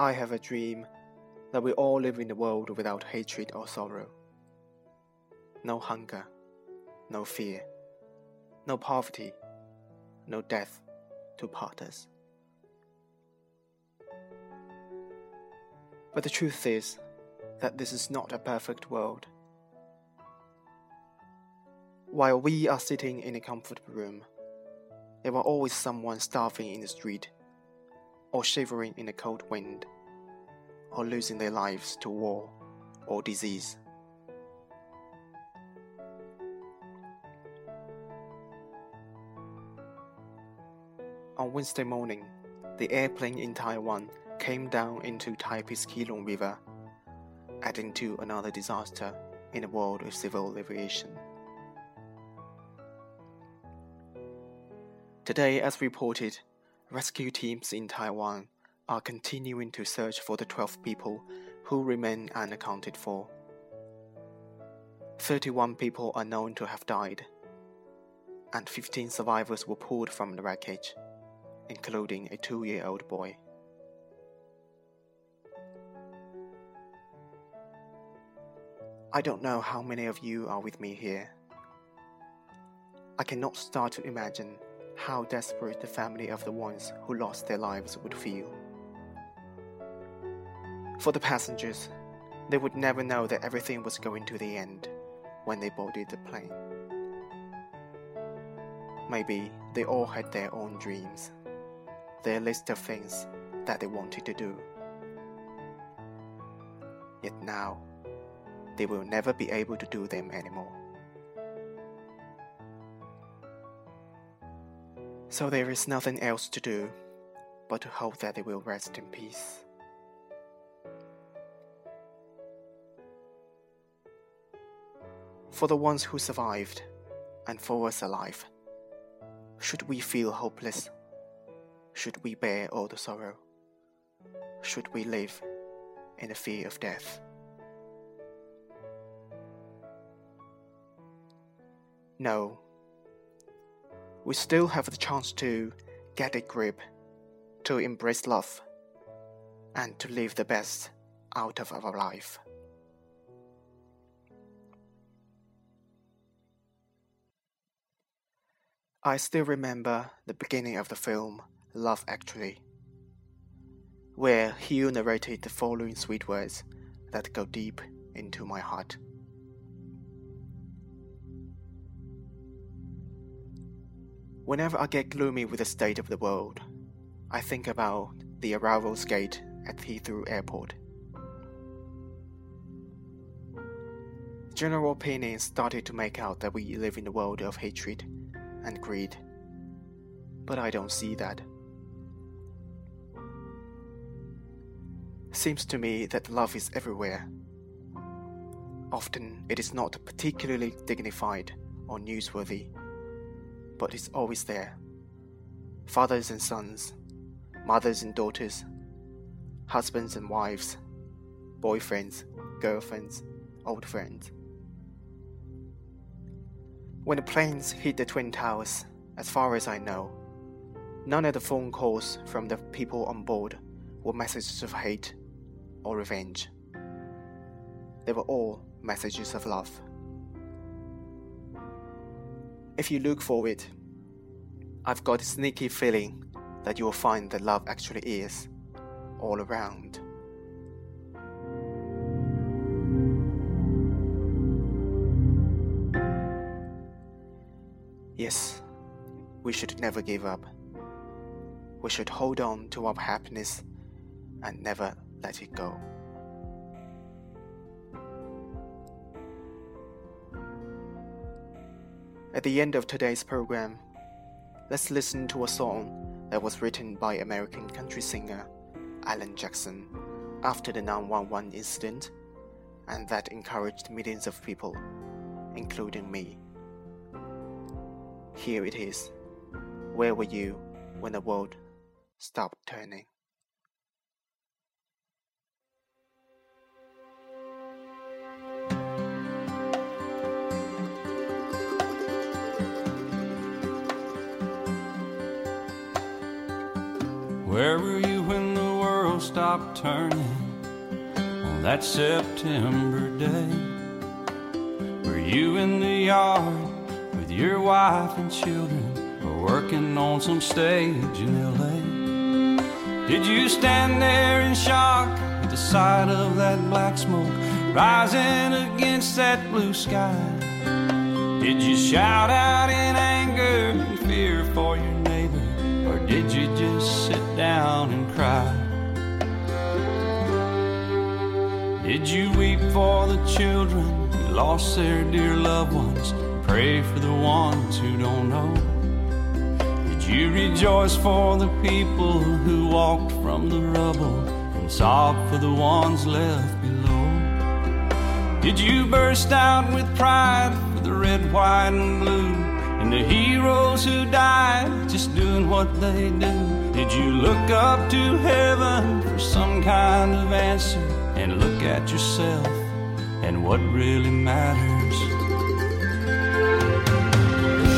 I have a dream that we all live in a world without hatred or sorrow. No hunger, no fear, no poverty, no death to part us. But the truth is that this is not a perfect world. While we are sitting in a comfortable room, there are always someone starving in the street, or shivering in a cold wind, or losing their lives to war or disease. On Wednesday morning, the airplane in Taiwan came down into Taipei's Keelung River, adding to another disaster in the world of civil aviation. Today, as reported, rescue teams in Taiwan are continuing to search for the 12 people who remain unaccounted for. 31 people are known to have died, and 15 survivors were pulled from the wreckage, including a two year old boy. I don't know how many of you are with me here. I cannot start to imagine how desperate the family of the ones who lost their lives would feel. For the passengers, they would never know that everything was going to the end when they boarded the plane. Maybe they all had their own dreams, their list of things that they wanted to do. Yet now, they will never be able to do them anymore. So there is nothing else to do but to hope that they will rest in peace. For the ones who survived, and for us alive, should we feel hopeless? Should we bear all the sorrow? Should we live in the fear of death? No we still have the chance to get a grip, to embrace love, and to live the best out of our life. I still remember the beginning of the film Love Actually, where Hugh narrated the following sweet words that go deep into my heart. Whenever I get gloomy with the state of the world, I think about the arrivals gate at Heathrow Airport. General opinion started to make out that we live in a world of hatred and greed, but I don't see that. Seems to me that love is everywhere. Often it is not particularly dignified or newsworthy but it's always there. Fathers and sons, mothers and daughters, husbands and wives, boyfriends, girlfriends, old friends. When the planes hit the Twin Towers, as far as I know, none of the phone calls from the people on board were messages of hate or revenge. They were all messages of love. If you look for it, I've got a sneaky feeling that you will find that love actually is all around. Yes, we should never give up. We should hold on to our happiness and never let it go. At the end of today's program, let's listen to a song that was written by American country singer Alan Jackson after the 911 incident and that encouraged millions of people, including me. Here it is. Where were you when the world stopped turning? Where were you when the world stopped turning on that September day? Were you in the yard with your wife and children, or working on some stage in LA? Did you stand there in shock at the sight of that black smoke rising against that blue sky? Did you shout out in anger and fear for your neighbor, or did you just sit down and cry? Did you weep for the children who lost their dear loved ones? Pray for the ones who don't know. Did you rejoice for the people who walked from the rubble and sob for the ones left below? Did you burst out with pride for the red, white, and blue and the heroes who died just doing what they do? Did you look up to heaven for some kind of answer and look at yourself and what really matters?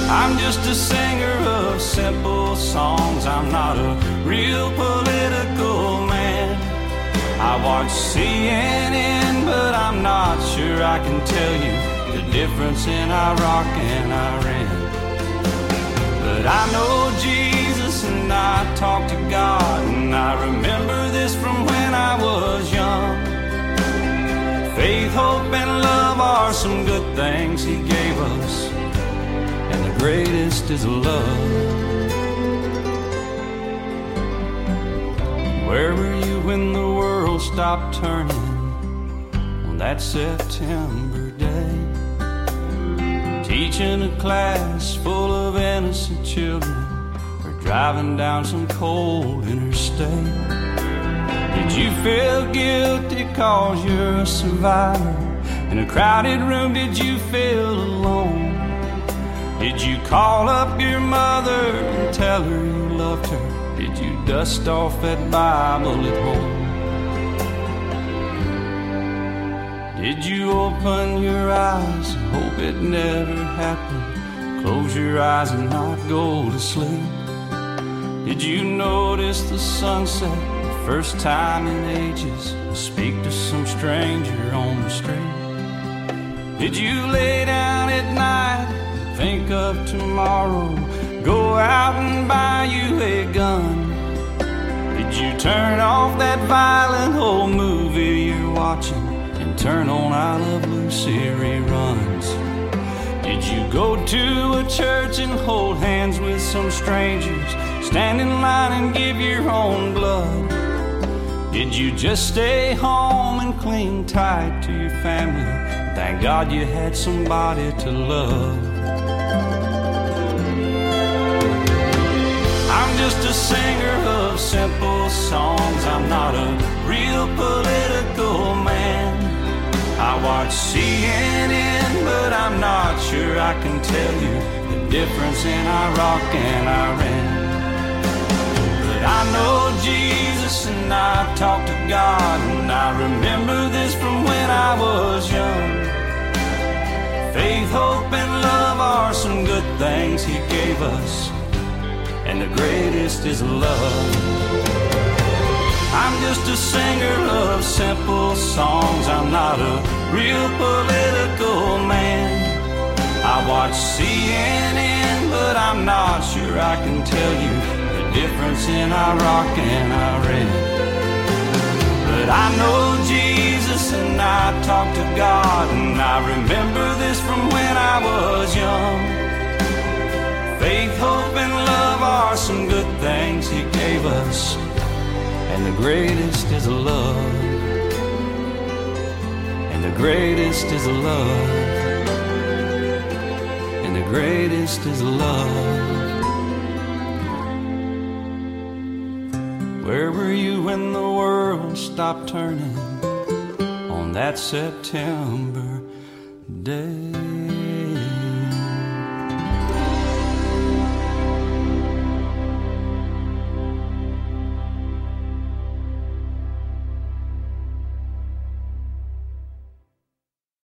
I'm just a singer of simple songs. I'm not a real political man. I watch CNN, but I'm not sure I can tell you difference in Iraq and Iran. But I know Jesus and I talk to God, and I remember this from when I was young. Faith, hope, and love are some good things He gave us, and the greatest is love. Where were you when the world stopped turning on that September? Teaching a class full of innocent children, or driving down some cold interstate? Did you feel guilty cause you're a survivor? In a crowded room, did you feel alone? Did you call up your mother and tell her you loved her? Did you dust off that Bible at home? Did you open your eyes hope it never happened? Close your eyes and not go to sleep. Did you notice the sunset the first time in ages? Speak to some stranger on the street. Did you lay down at night think of tomorrow? Go out and buy you a gun. Did you turn off that violent old movie you're watching turn on I Love Lucy reruns? Did you go to a church and hold hands with some strangers? Stand in line and give your own blood? Did you just stay home and cling tight to your family? Thank God you had somebody to love. I'm just a singer of simple songs. I'm not a real I can tell you the difference in Iraq and Iran. But I know Jesus and I talk to God, and I remember this from when I was young. Faith, hope, and love are some good things He gave us, and the greatest is love. I'm just a singer of simple songs. I'm not a real political man. I watch CNN, but I'm not sure I can tell you the difference in Iraq and Iran. But I know Jesus and I talk to God, and I remember this from when I was young. Faith, hope, and love are some good things He gave us, and the greatest is love. And the greatest is love. And the greatest is love. Where were you when the world stopped turning on that September day?